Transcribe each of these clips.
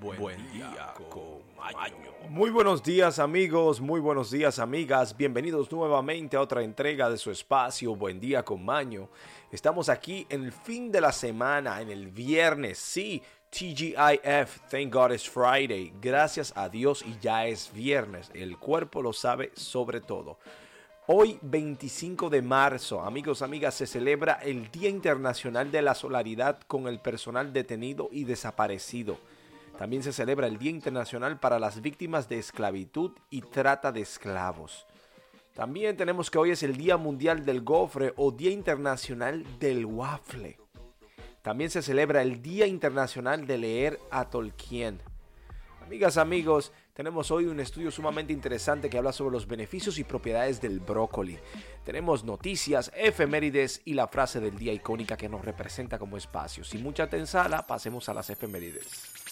Buen, día con Maño. Muy buenos días amigos, muy buenos días amigas, bienvenidos nuevamente a otra entrega de su espacio Buen día con Maño. Estamos aquí en el fin de la semana, en el viernes, sí, TGIF, Thank God it's Friday, gracias a Dios y ya es viernes, el cuerpo lo sabe sobre todo. Hoy 25 de marzo, amigos, amigas, se celebra el Día Internacional de la Solidaridad con el personal detenido y desaparecido. También se celebra el Día Internacional para las Víctimas de Esclavitud y Trata de Esclavos. También tenemos que hoy es el Día Mundial del Gofre o Día Internacional del Waffle. También se celebra el Día Internacional de Leer a Tolkien. Amigas, amigos, tenemos hoy un estudio sumamente interesante que habla sobre los beneficios y propiedades del brócoli. Tenemos noticias, efemérides y la frase del día icónica que nos representa como espacio. Sin mucha tensala, pasemos a las efemérides.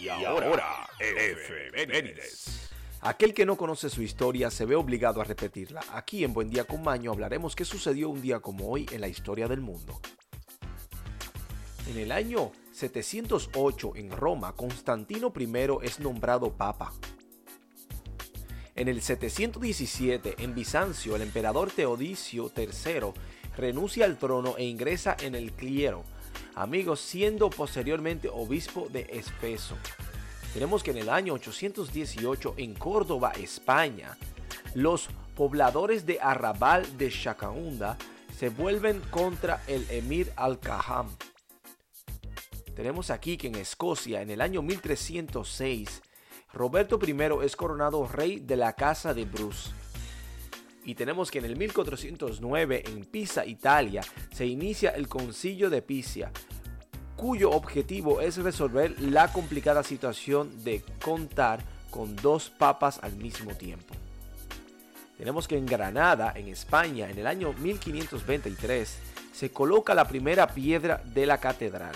Y ahora, efemérides. Aquel que no conoce su historia se ve obligado a repetirla. Aquí en Buen Día con Maño hablaremos qué sucedió un día como hoy en la historia del mundo. En el año 708 en Roma, Constantino I es nombrado papa. En el 717 en Bizancio, el emperador Teodicio III renuncia al trono e ingresa en el clero, amigos, siendo posteriormente obispo de Espeso. Tenemos que en el año 818 en Córdoba, España, los pobladores de Arrabal de Chacaunda se vuelven contra el emir Al-Kaham. Tenemos aquí que en Escocia, en el año 1306, Roberto I es coronado rey de la casa de Bruce. Y tenemos que en el 1409 en Pisa, Italia, se inicia el concilio de Pisia, cuyo objetivo es resolver la complicada situación de contar con dos papas al mismo tiempo. Tenemos que en Granada, en España, en el año 1523, se coloca la primera piedra de la catedral.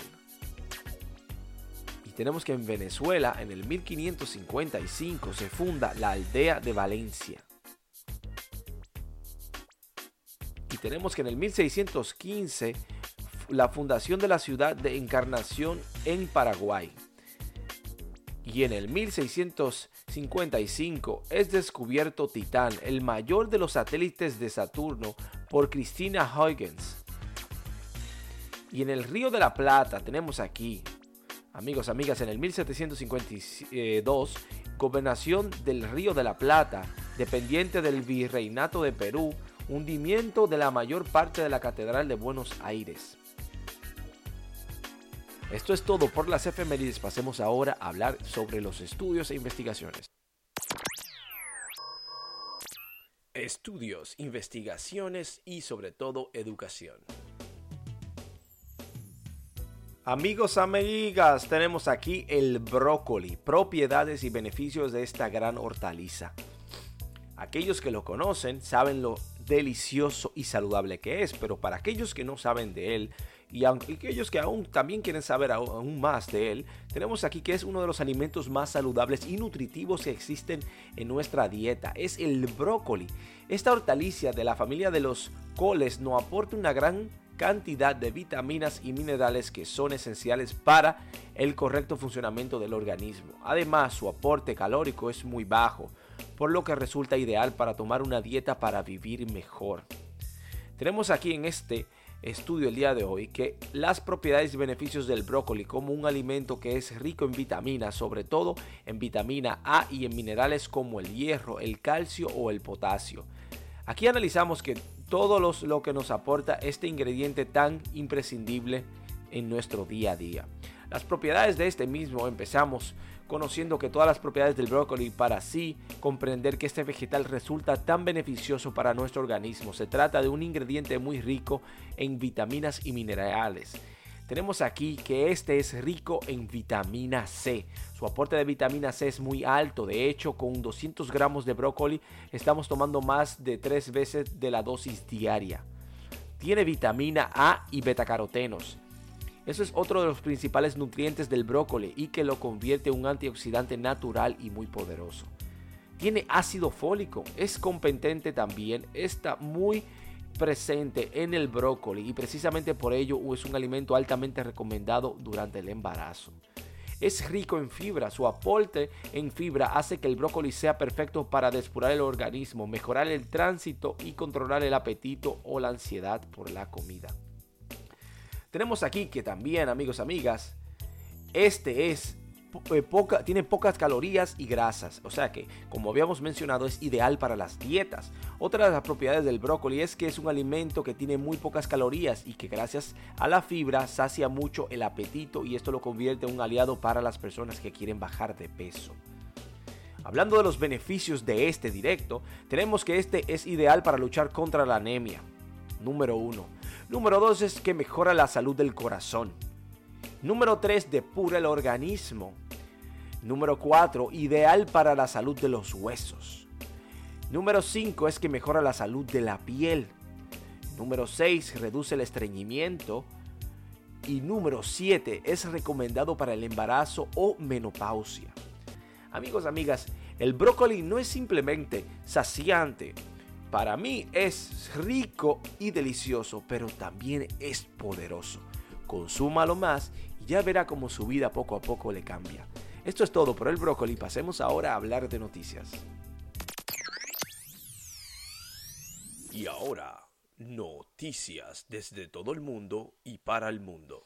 Y tenemos que en Venezuela, en el 1555, se funda la aldea de Valencia. Tenemos que en el 1615 la fundación de la ciudad de Encarnación en Paraguay. Y en el 1655 es descubierto Titán, el mayor de los satélites de Saturno, por Christina Huygens. Y en el Río de la Plata tenemos aquí, amigos, amigas, en el 1752, gobernación del Río de la Plata, dependiente del Virreinato de Perú, hundimiento de la mayor parte de la Catedral de Buenos Aires. Esto es todo por las efemérides. Pasemos ahora a hablar sobre los estudios e investigaciones. Estudios, investigaciones y sobre todo educación. Amigos, amigas, tenemos aquí el brócoli, propiedades y beneficios de esta gran hortaliza. Aquellos que lo conocen saben lo delicioso y saludable que es, pero para aquellos que no saben de él y aquellos que aún también quieren saber aún más de él, tenemos aquí que es uno de los alimentos más saludables y nutritivos que existen en nuestra dieta. Es el brócoli. Esta hortaliza de la familia de los coles nos aporta una gran cantidad de vitaminas y minerales que son esenciales para el correcto funcionamiento del organismo. Además, su aporte calórico es muy bajo, por lo que resulta ideal para tomar una dieta para vivir mejor. Tenemos aquí en este estudio el día de hoy que las propiedades y beneficios del brócoli como un alimento que es rico en vitaminas, sobre todo en vitamina A y en minerales como el hierro, el calcio o el potasio. Aquí analizamos que todo lo que nos aporta este ingrediente tan imprescindible en nuestro día a día. Las propiedades de este mismo empezamos conociendo que todas las propiedades del brócoli para así comprender que este vegetal resulta tan beneficioso para nuestro organismo. Se trata de un ingrediente muy rico en vitaminas y minerales. Tenemos aquí que este es rico en vitamina C. Su aporte de vitamina C es muy alto. De hecho, con 200 gramos de brócoli estamos tomando más de tres veces de la dosis diaria. Tiene vitamina A y betacarotenos eso es otro de los principales nutrientes del brócoli y que lo convierte en un antioxidante natural y muy poderoso. Tiene ácido fólico, es competente también, está muy presente en el brócoli y precisamente por ello es un alimento altamente recomendado durante el embarazo. Es rico en fibra. Su aporte en fibra hace que el brócoli sea perfecto para depurar el organismo, mejorar el tránsito y controlar el apetito o la ansiedad por la comida. Tenemos aquí que también, amigos, amigas, este es eh, poca, tiene pocas calorías y grasas, o sea que, como habíamos mencionado, es ideal para las dietas. Otra de las propiedades del brócoli es que es un alimento que tiene muy pocas calorías y que gracias a la fibra sacia mucho el apetito y esto lo convierte en un aliado para las personas que quieren bajar de peso. Hablando de los beneficios de este directo, tenemos que este es ideal para luchar contra la anemia. Número 1. Número 2 es que mejora la salud del corazón. Número 3, depura el organismo. Número 4, ideal para la salud de los huesos. Número 5 es que mejora la salud de la piel. Número 6, reduce el estreñimiento. Y número 7, es recomendado para el embarazo o menopausia. Amigos, amigas, el brócoli no es simplemente saciante. Para mí es rico y delicioso, pero también es poderoso. Consúmalo más ya verá cómo su vida poco a poco le cambia. Esto es todo por el brócoli, pasemos ahora a hablar de noticias. Y ahora, noticias desde todo el mundo y para el mundo.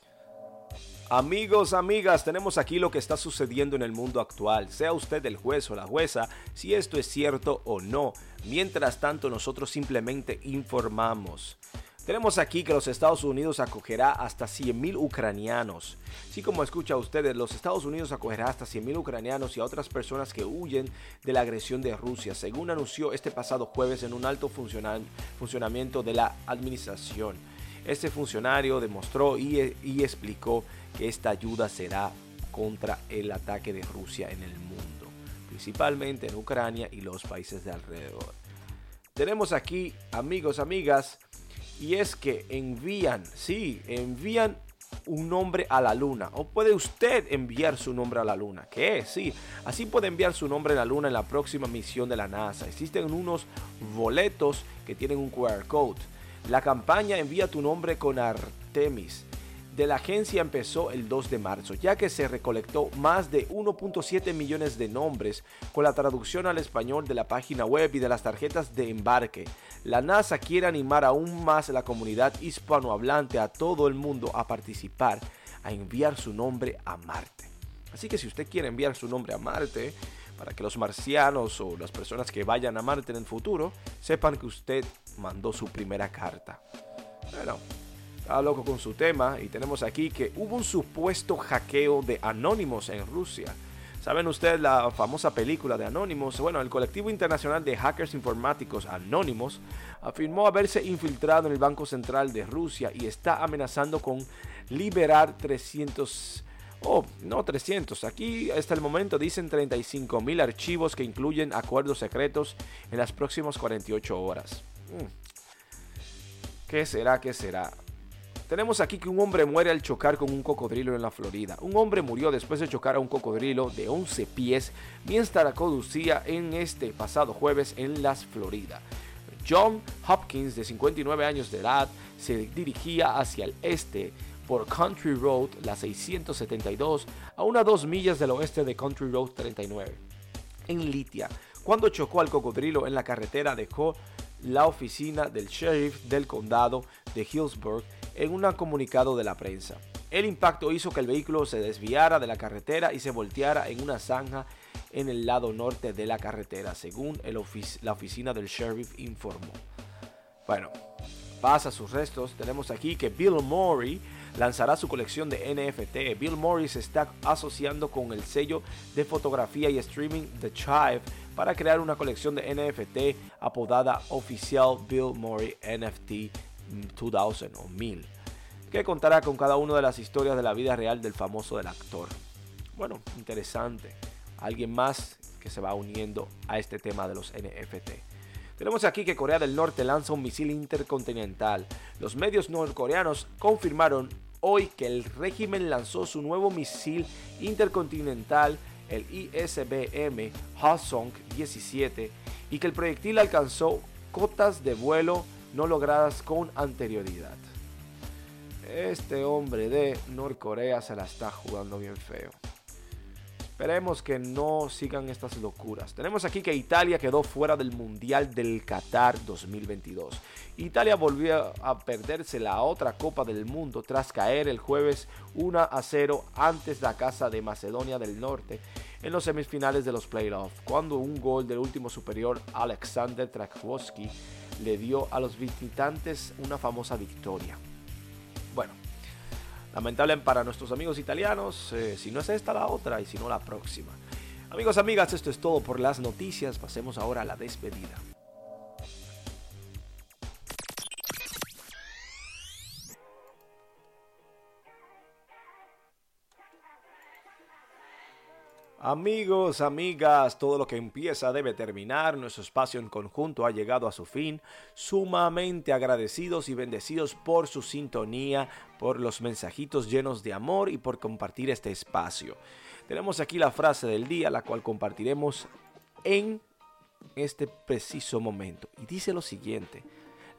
Amigos, amigas, tenemos aquí lo que está sucediendo en el mundo actual. Sea usted el juez o la jueza, si esto es cierto o no. Mientras tanto, nosotros simplemente informamos. Tenemos aquí que los Estados Unidos acogerá hasta 100.000 ucranianos. Sí, como escucha ustedes, los Estados Unidos acogerá hasta 100.000 ucranianos y a otras personas que huyen de la agresión de Rusia, según anunció este pasado jueves en un alto funcionamiento de la administración. Este funcionario demostró y, explicó que esta ayuda será contra el ataque de Rusia en el mundo, principalmente en Ucrania y los países de alrededor. Tenemos aquí, amigos, amigas, y es que envían, sí, envían un nombre a la luna. O puede usted enviar su nombre a la luna. ¿Qué? Sí, así puede enviar su nombre a la luna en la próxima misión de la NASA. Existen unos boletos que tienen un QR code. La campaña envía tu nombre con Artemis de la agencia empezó el 2 de marzo, ya que se recolectó más de 1.7 millones de nombres con la traducción al español de la página web y de las tarjetas de embarque. La NASA quiere animar aún más a la comunidad hispanohablante, a todo el mundo, a participar, a enviar su nombre a Marte. Así que si usted quiere enviar su nombre a Marte, para que los marcianos o las personas que vayan a Marte en el futuro sepan que usted mandó su primera carta. Bueno, está loco con su tema y tenemos aquí que hubo un supuesto hackeo de Anonymous en Rusia. ¿Saben ustedes la famosa película de Anonymous? Bueno, el colectivo internacional de hackers informáticos Anonymous afirmó haberse infiltrado en el Banco Central de Rusia y está amenazando con liberar 300... Oh, no 300. Aquí hasta el momento dicen 35 mil archivos que incluyen acuerdos secretos en las próximas 48 horas. Mm. ¿Qué será? ¿Qué será? Tenemos aquí que un hombre muere al chocar con un cocodrilo en la Florida. Un hombre murió después de chocar a un cocodrilo de 11 pies mientras conducía en este pasado jueves en las Florida. John Hopkins, de 59 años de edad, se dirigía hacia el este por Country Road, la 672, a unas dos millas del oeste de Country Road 39, en Litia. Cuando chocó al cocodrilo en la carretera, dejó la oficina del sheriff del condado de Hillsburg en un comunicado de la prensa. El impacto hizo que el vehículo se desviara de la carretera y se volteara en una zanja en el lado norte de la carretera, según la oficina del sheriff informó. Bueno, pasa sus restos. Tenemos aquí que Bill Murray lanzará su colección de NFT. Bill Murray se está asociando con el sello de fotografía y streaming The Chive para crear una colección de NFT apodada Oficial Bill Murray NFT 2000 o 1000, que contará con cada una de las historias de la vida real del famoso del actor. Bueno, interesante. Alguien más que se va uniendo a este tema de los NFT. Tenemos aquí que Corea del Norte lanza un misil intercontinental. Los medios norcoreanos confirmaron hoy que el régimen lanzó su nuevo misil intercontinental, el ISBM Hwasong 17, y que el proyectil alcanzó cotas de vuelo no logradas con anterioridad. Este hombre de Norcorea se la está jugando bien feo. Esperemos que no sigan estas locuras. Tenemos aquí que Italia quedó fuera del Mundial del Qatar 2022. Italia volvió a perderse la otra Copa del Mundo tras caer el jueves 1 a 0 antes la casa de Macedonia del Norte en los semifinales de los playoffs, cuando un gol del último superior Alexander Trakowski le dio a los visitantes una famosa victoria. Bueno, lamentable para nuestros amigos italianos, eh, si no es esta la otra y si no la próxima. Amigos, amigas, esto es todo por las noticias, pasemos ahora a la despedida. Amigos, amigas, todo lo que empieza debe terminar. Nuestro espacio en conjunto ha llegado a su fin. Sumamente agradecidos y bendecidos por su sintonía, por los mensajitos llenos de amor y por compartir este espacio. Tenemos aquí la frase del día, la cual compartiremos en este preciso momento. Y dice lo siguiente.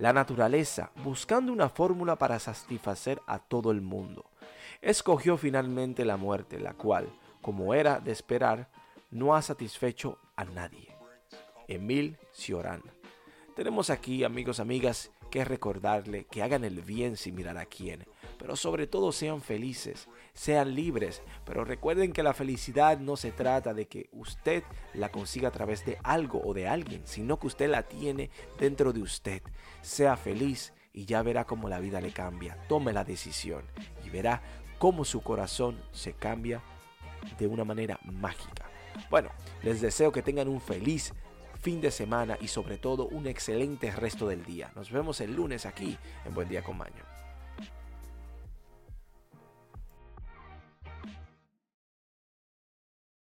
La naturaleza, buscando una fórmula para satisfacer a todo el mundo, escogió finalmente la muerte, la cual como era de esperar, no ha satisfecho a nadie. Emil Cioran. Tenemos aquí, amigos, amigas, que recordarle que hagan el bien sin mirar a quién, pero sobre todo sean felices, sean libres, pero recuerden que la felicidad no se trata de que usted la consiga a través de algo o de alguien, sino que usted la tiene dentro de usted. Sea feliz y ya verá cómo la vida le cambia. Tome la decisión y verá cómo su corazón se cambia de una manera mágica. Bueno, les deseo que tengan un feliz fin de semana y sobre todo un excelente resto del día. Nos vemos el lunes aquí en Buen Día con Maño.